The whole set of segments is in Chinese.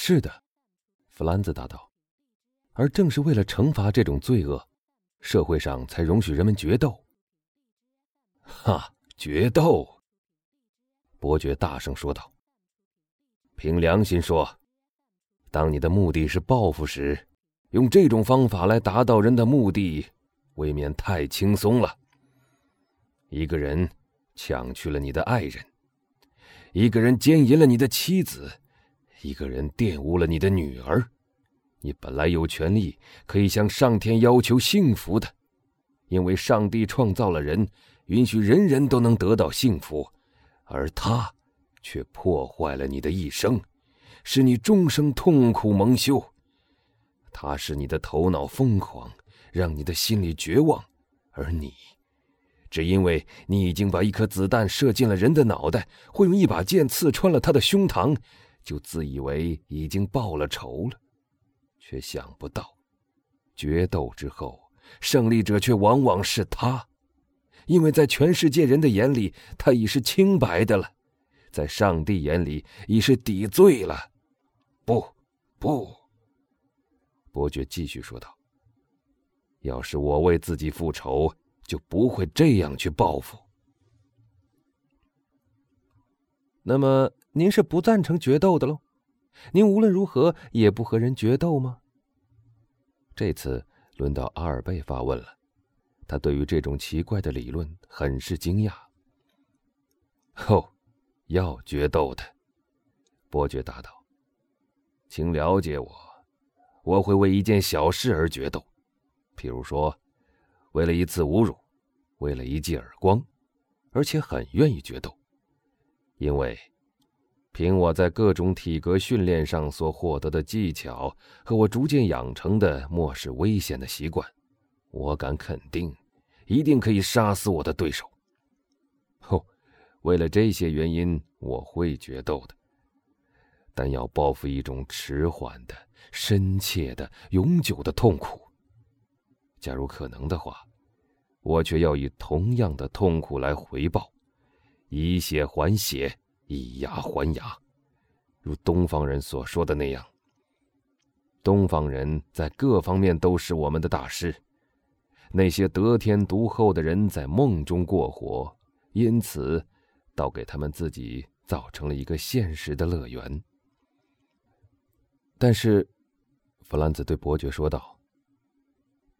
是的，弗兰兹答道。而正是为了惩罚这种罪恶，社会上才容许人们决斗。哈，决斗！伯爵大声说道。凭良心说，当你的目的是报复时，用这种方法来达到人的目的，未免太轻松了。一个人抢去了你的爱人，一个人奸淫了你的妻子，一个人玷污了你的女儿。你本来有权利可以向上天要求幸福的，因为上帝创造了人，允许人人都能得到幸福，而他。却破坏了你的一生，使你终生痛苦蒙羞。他使你的头脑疯狂，让你的心里绝望，而你，只因为你已经把一颗子弹射进了人的脑袋，或用一把剑刺穿了他的胸膛，就自以为已经报了仇了，却想不到，决斗之后，胜利者却往往是他，因为在全世界人的眼里，他已是清白的了。在上帝眼里已是抵罪了，不，不。伯爵继续说道：“要是我为自己复仇，就不会这样去报复。”那么您是不赞成决斗的喽？您无论如何也不和人决斗吗？这次轮到阿尔贝发问了，他对于这种奇怪的理论很是惊讶。哦。要决斗的，伯爵答道：“请了解我，我会为一件小事而决斗，譬如说，为了一次侮辱，为了一记耳光，而且很愿意决斗，因为，凭我在各种体格训练上所获得的技巧和我逐渐养成的漠视危险的习惯，我敢肯定，一定可以杀死我的对手。”为了这些原因，我会决斗的。但要报复一种迟缓的、深切的、永久的痛苦。假如可能的话，我却要以同样的痛苦来回报，以血还血，以牙还牙，如东方人所说的那样。东方人在各方面都是我们的大师。那些得天独厚的人在梦中过活，因此。倒给他们自己造成了一个现实的乐园。但是，弗兰兹对伯爵说道：“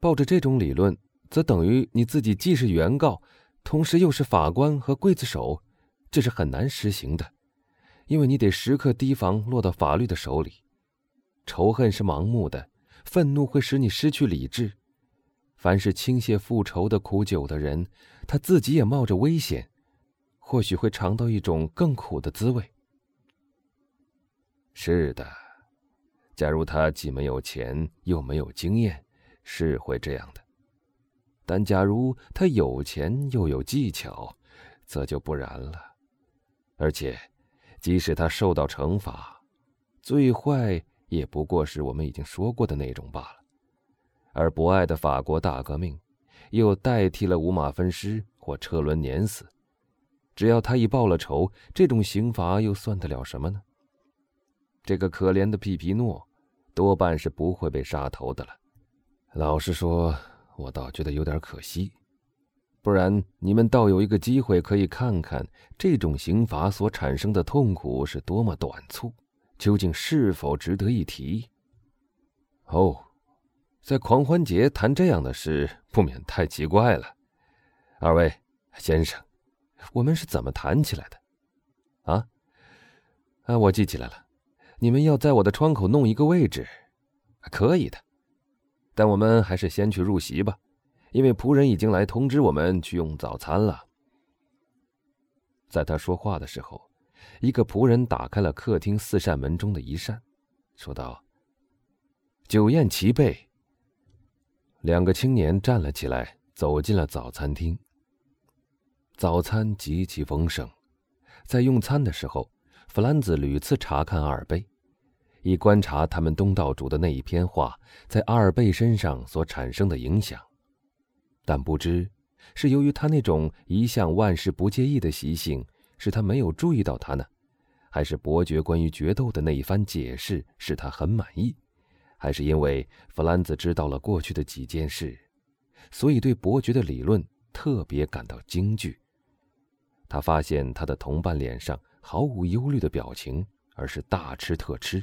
抱着这种理论，则等于你自己既是原告，同时又是法官和刽子手，这是很难实行的，因为你得时刻提防落到法律的手里。仇恨是盲目的，愤怒会使你失去理智。凡是倾泻复仇的苦酒的人，他自己也冒着危险。”或许会尝到一种更苦的滋味。是的，假如他既没有钱又没有经验，是会这样的；但假如他有钱又有技巧，则就不然了。而且，即使他受到惩罚，最坏也不过是我们已经说过的那种罢了。而博爱的法国大革命，又代替了五马分尸或车轮碾死。只要他已报了仇，这种刑罚又算得了什么呢？这个可怜的皮皮诺，多半是不会被杀头的了。老实说，我倒觉得有点可惜。不然，你们倒有一个机会可以看看这种刑罚所产生的痛苦是多么短促，究竟是否值得一提。哦，在狂欢节谈这样的事，不免太奇怪了。二位先生。我们是怎么谈起来的？啊？啊，我记起来了，你们要在我的窗口弄一个位置，可以的。但我们还是先去入席吧，因为仆人已经来通知我们去用早餐了。在他说话的时候，一个仆人打开了客厅四扇门中的一扇，说道：“酒宴齐备。”两个青年站了起来，走进了早餐厅。早餐极其丰盛，在用餐的时候，弗兰兹屡次查看阿尔贝，以观察他们东道主的那一篇话在阿尔贝身上所产生的影响。但不知是由于他那种一向万事不介意的习性，使他没有注意到他呢，还是伯爵关于决斗的那一番解释使他很满意，还是因为弗兰兹知道了过去的几件事，所以对伯爵的理论特别感到惊惧。他发现他的同伴脸上毫无忧虑的表情，而是大吃特吃，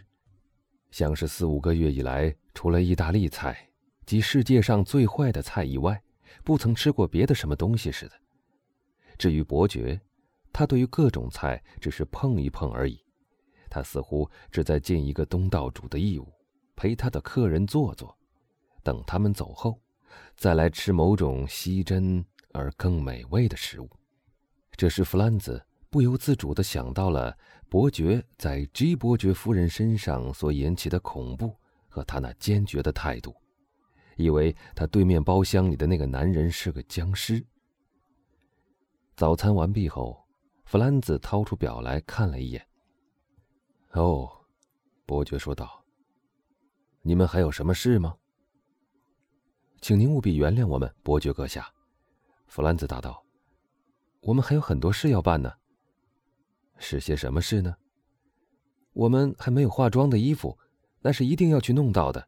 像是四五个月以来除了意大利菜及世界上最坏的菜以外，不曾吃过别的什么东西似的。至于伯爵，他对于各种菜只是碰一碰而已，他似乎只在尽一个东道主的义务，陪他的客人坐坐，等他们走后，再来吃某种稀珍而更美味的食物。这时，弗兰兹不由自主地想到了伯爵在 G 伯爵夫人身上所引起的恐怖和他那坚决的态度，以为他对面包厢里的那个男人是个僵尸。早餐完毕后，弗兰兹掏出表来看了一眼。哦，伯爵说道：“你们还有什么事吗？”请您务必原谅我们，伯爵阁下。”弗兰兹答道。“我们还有很多事要办呢。是些什么事呢？我们还没有化妆的衣服，那是一定要去弄到的。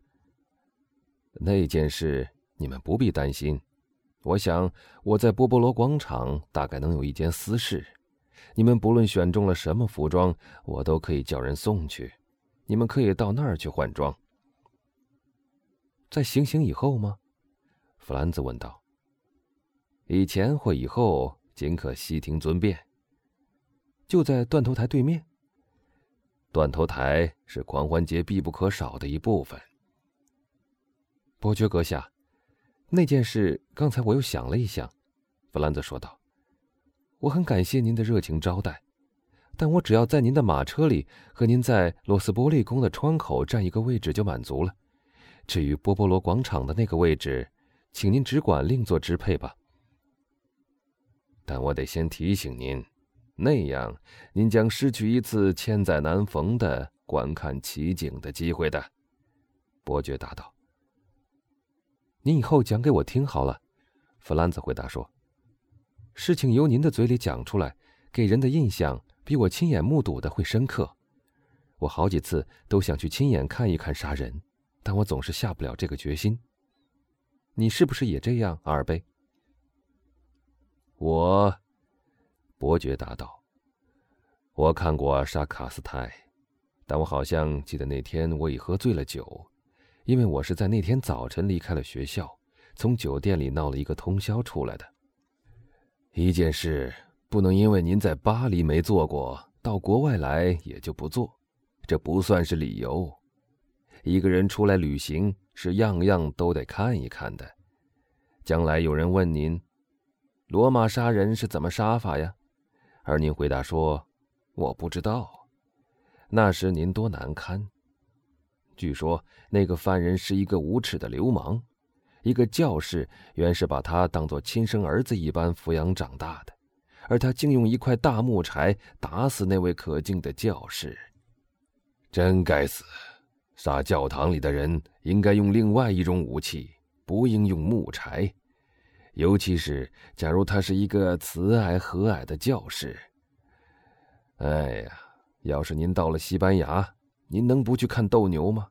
那件事你们不必担心。”我想我在波波罗广场大概能有一间私事，你们不论选中了什么服装，我都可以叫人送去，你们可以到那儿去换装。在行刑以后吗？弗兰兹问道。以前或以后，尽可悉听尊便。就在断头台对面。断头台是狂欢节必不可少的一部分。伯爵阁下。那件事，刚才我又想了一想，弗兰兹说道：“我很感谢您的热情招待，但我只要在您的马车里和您在罗斯伯利宫的窗口占一个位置就满足了。至于波波罗广场的那个位置，请您只管另做支配吧。但我得先提醒您，那样您将失去一次千载难逢的观看奇景的机会的。”伯爵答道。您以后讲给我听好了，弗兰兹回答说：“事情由您的嘴里讲出来，给人的印象比我亲眼目睹的会深刻。我好几次都想去亲眼看一看杀人，但我总是下不了这个决心。你是不是也这样，阿尔贝？”我，伯爵答道：“我看过杀卡斯泰，但我好像记得那天我已喝醉了酒。”因为我是在那天早晨离开了学校，从酒店里闹了一个通宵出来的。一件事不能因为您在巴黎没做过，到国外来也就不做，这不算是理由。一个人出来旅行是样样都得看一看的。将来有人问您，罗马杀人是怎么杀法呀？而您回答说，我不知道。那时您多难堪。据说那个犯人是一个无耻的流氓，一个教士原是把他当作亲生儿子一般抚养长大的，而他竟用一块大木柴打死那位可敬的教士。真该死！杀教堂里的人应该用另外一种武器，不应用木柴，尤其是假如他是一个慈爱和蔼的教士。哎呀，要是您到了西班牙。您能不去看斗牛吗？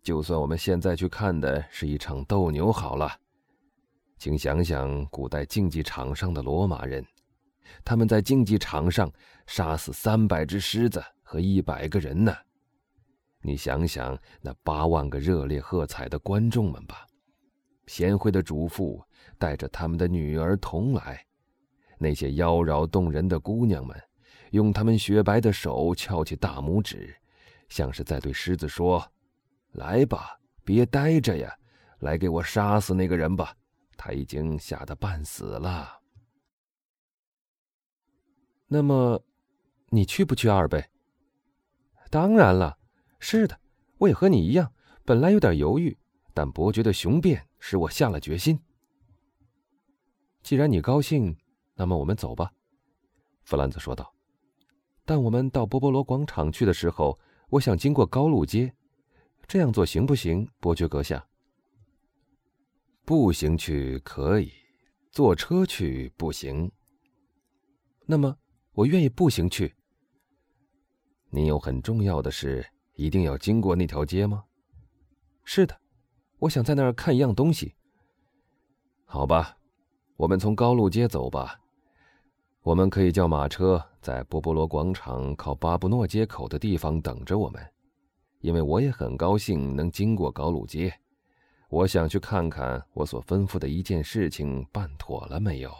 就算我们现在去看的是一场斗牛好了，请想想古代竞技场上的罗马人，他们在竞技场上杀死三百只狮子和一百个人呢。你想想那八万个热烈喝彩的观众们吧，贤惠的主妇带着他们的女儿同来，那些妖娆动人的姑娘们，用他们雪白的手翘起大拇指。像是在对狮子说：“来吧，别呆着呀，来给我杀死那个人吧，他已经吓得半死了。”那么，你去不去二贝？当然了，是的，我也和你一样，本来有点犹豫，但伯爵的雄辩使我下了决心。既然你高兴，那么我们走吧，弗兰兹说道。但我们到波波罗广场去的时候。我想经过高路街，这样做行不行，伯爵阁下？步行去可以，坐车去不行。那么，我愿意步行去。你有很重要的事，一定要经过那条街吗？是的，我想在那儿看一样东西。好吧，我们从高路街走吧。我们可以叫马车在波波罗广场靠巴布诺街口的地方等着我们，因为我也很高兴能经过高鲁街。我想去看看我所吩咐的一件事情办妥了没有。